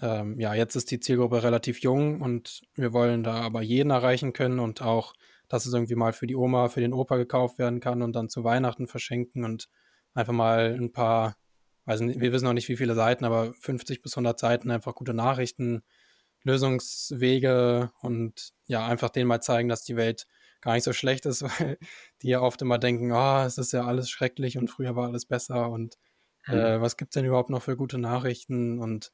S3: ähm, ja, jetzt ist die Zielgruppe relativ jung und wir wollen da aber jeden erreichen können und auch, dass es irgendwie mal für die Oma, für den Opa gekauft werden kann und dann zu Weihnachten verschenken und einfach mal ein paar weiß nicht, wir wissen noch nicht, wie viele Seiten, aber 50 bis 100 Seiten einfach gute Nachrichten, Lösungswege und ja, einfach denen mal zeigen, dass die Welt gar nicht so schlecht ist, [laughs] weil die ja oft immer denken, oh, es ist ja alles schrecklich und früher war alles besser und hm. äh, was gibt es denn überhaupt noch für gute Nachrichten? Und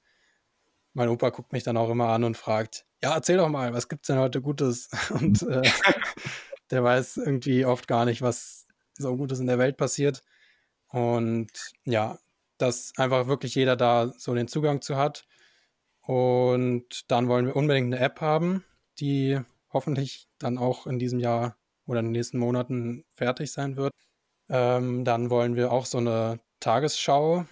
S3: mein Opa guckt mich dann auch immer an und fragt, ja, erzähl doch mal, was gibt es denn heute Gutes? [laughs] Und äh, [laughs] der weiß irgendwie oft gar nicht, was so Gutes in der Welt passiert. Und ja, dass einfach wirklich jeder da so den Zugang zu hat. Und dann wollen wir unbedingt eine App haben, die hoffentlich dann auch in diesem Jahr oder in den nächsten Monaten fertig sein wird. Ähm, dann wollen wir auch so eine Tagesschau,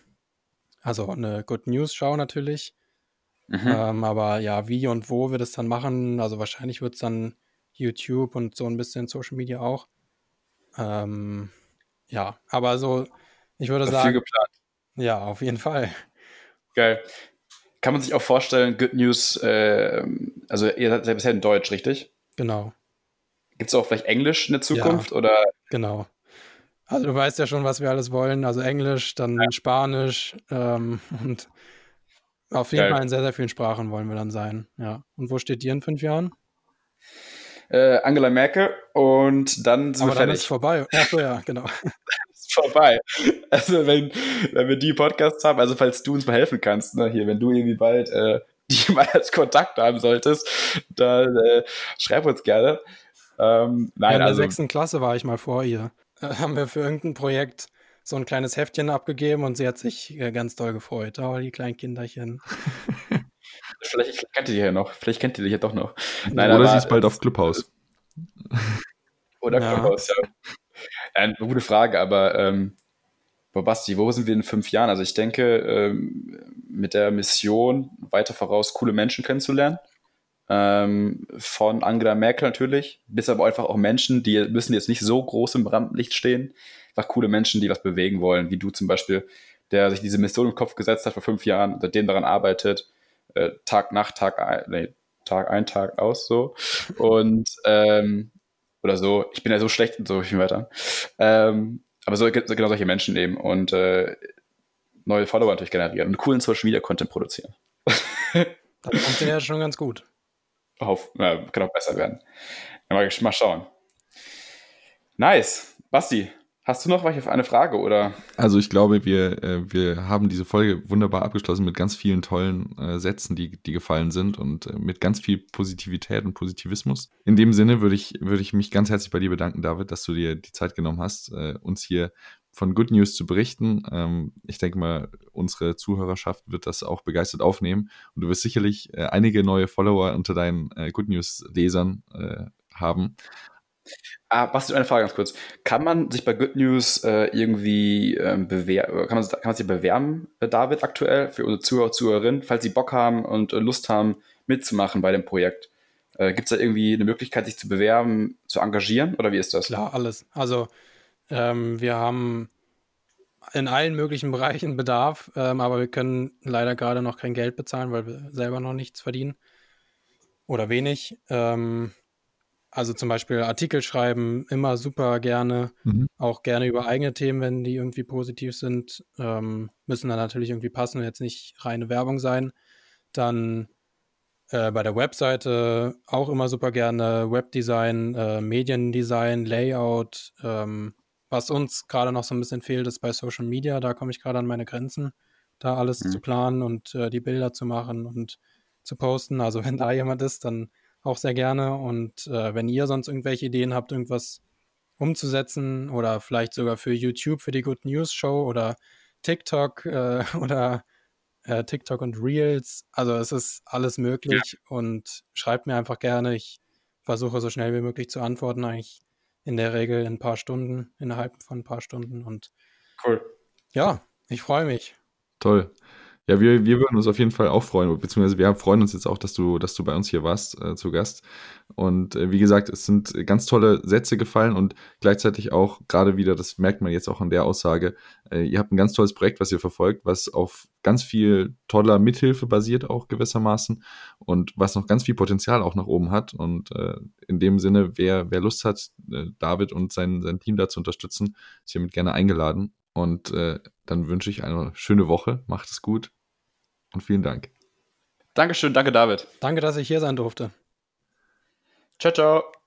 S3: also eine Good News Schau natürlich. Mhm. Ähm, aber ja, wie und wo wir das dann machen, also wahrscheinlich wird es dann YouTube und so ein bisschen Social Media auch. Ähm, ja, aber so, ich würde sagen. Viel geplant. Ja, auf jeden Fall.
S2: Geil. Kann man sich auch vorstellen, Good News, äh, also ihr seid ja bisher in Deutsch, richtig?
S3: Genau.
S2: Gibt es auch vielleicht Englisch in der Zukunft? Ja, oder?
S3: Genau. Also du weißt ja schon, was wir alles wollen. Also Englisch, dann ja. Spanisch ähm, und auf jeden Geil. Fall in sehr, sehr vielen Sprachen wollen wir dann sein. Ja. Und wo steht ihr in fünf Jahren?
S2: Äh, Angela Merkel und dann
S3: sind Aber wir fertig. ist vorbei. Achso, ja, genau. [laughs]
S2: ist vorbei. Also wenn, wenn wir die Podcasts haben, also falls du uns mal helfen kannst, ne, hier, wenn du irgendwie bald äh, [laughs] die mal als Kontakt haben solltest, dann äh, schreib uns gerne. Ähm, nein,
S3: ja, in der
S2: also,
S3: sechsten Klasse war ich mal vor ihr. Äh, haben wir für irgendein Projekt so ein kleines Heftchen abgegeben und sie hat sich äh, ganz doll gefreut. Oh, die kleinen Kinderchen. [laughs]
S2: Vielleicht kennt ihr die ja noch. Vielleicht kennt ihr die ja doch noch.
S1: Nein, Oder sie ist bald auf Clubhouse. [laughs]
S2: Oder ja. Clubhouse, ja. Eine gute Frage, aber ähm, Basti, wo sind wir in fünf Jahren? Also ich denke, ähm, mit der Mission weiter voraus, coole Menschen kennenzulernen. Ähm, von Angela Merkel natürlich, bis aber einfach auch Menschen, die müssen jetzt nicht so groß im Rampenlicht stehen. Einfach coole Menschen, die was bewegen wollen, wie du zum Beispiel, der sich diese Mission im Kopf gesetzt hat vor fünf Jahren, seitdem daran arbeitet, äh, Tag nach Tag ein, nee, Tag ein, Tag aus, so. Und, ähm, oder so, ich bin ja so schlecht und so ich weiter. Ähm, aber so, genau solche Menschen eben und äh, neue Follower natürlich generieren und coolen Social Media Content produzieren. [laughs]
S3: das kommt ja schon ganz gut.
S2: Auf, ja, kann auch besser werden. Mal, mal schauen. Nice. Basti, Hast du noch eine Frage oder?
S1: Also ich glaube, wir, äh, wir haben diese Folge wunderbar abgeschlossen mit ganz vielen tollen äh, Sätzen, die, die gefallen sind und äh, mit ganz viel Positivität und Positivismus. In dem Sinne würde ich, würde ich mich ganz herzlich bei dir bedanken, David, dass du dir die Zeit genommen hast, äh, uns hier von Good News zu berichten. Ähm, ich denke mal, unsere Zuhörerschaft wird das auch begeistert aufnehmen und du wirst sicherlich äh, einige neue Follower unter deinen äh, Good News-Lesern haben.
S2: Ah, Basti, eine Frage ganz kurz. Kann man sich bei Good News äh, irgendwie ähm, bewerben, kann man, kann man sich bewerben, äh, David, aktuell für unsere Zuhörer, Zuhörerinnen, falls sie Bock haben und äh, Lust haben, mitzumachen bei dem Projekt? Äh, Gibt es da irgendwie eine Möglichkeit, sich zu bewerben, zu engagieren oder wie ist das?
S3: Klar, alles. Also ähm, wir haben in allen möglichen Bereichen Bedarf, ähm, aber wir können leider gerade noch kein Geld bezahlen, weil wir selber noch nichts verdienen oder wenig. Ähm, also zum Beispiel Artikel schreiben, immer super gerne. Mhm. Auch gerne über eigene Themen, wenn die irgendwie positiv sind. Ähm, müssen dann natürlich irgendwie passen und jetzt nicht reine Werbung sein. Dann äh, bei der Webseite auch immer super gerne Webdesign, äh, Mediendesign, Layout. Ähm, was uns gerade noch so ein bisschen fehlt, ist bei Social Media. Da komme ich gerade an meine Grenzen, da alles mhm. zu planen und äh, die Bilder zu machen und zu posten. Also wenn da jemand ist, dann auch sehr gerne. Und äh, wenn ihr sonst irgendwelche Ideen habt, irgendwas umzusetzen oder vielleicht sogar für YouTube, für die Good News Show oder TikTok äh, [laughs] oder äh, TikTok und Reels, also es ist alles möglich ja. und schreibt mir einfach gerne. Ich versuche so schnell wie möglich zu antworten, eigentlich in der Regel in ein paar Stunden, innerhalb von ein paar Stunden und
S2: cool.
S3: Ja, ich freue mich.
S1: Toll. Ja, wir, wir würden uns auf jeden Fall auch freuen, beziehungsweise wir freuen uns jetzt auch, dass du, dass du bei uns hier warst äh, zu Gast. Und äh, wie gesagt, es sind ganz tolle Sätze gefallen und gleichzeitig auch gerade wieder, das merkt man jetzt auch an der Aussage, äh, ihr habt ein ganz tolles Projekt, was ihr verfolgt, was auf ganz viel toller Mithilfe basiert auch gewissermaßen und was noch ganz viel Potenzial auch nach oben hat. Und äh, in dem Sinne, wer, wer Lust hat, äh, David und sein, sein Team da zu unterstützen, ist hiermit gerne eingeladen. Und äh, dann wünsche ich eine schöne Woche. Macht es gut und vielen Dank.
S2: Dankeschön, danke David.
S3: Danke, dass ich hier sein durfte.
S2: Ciao, ciao.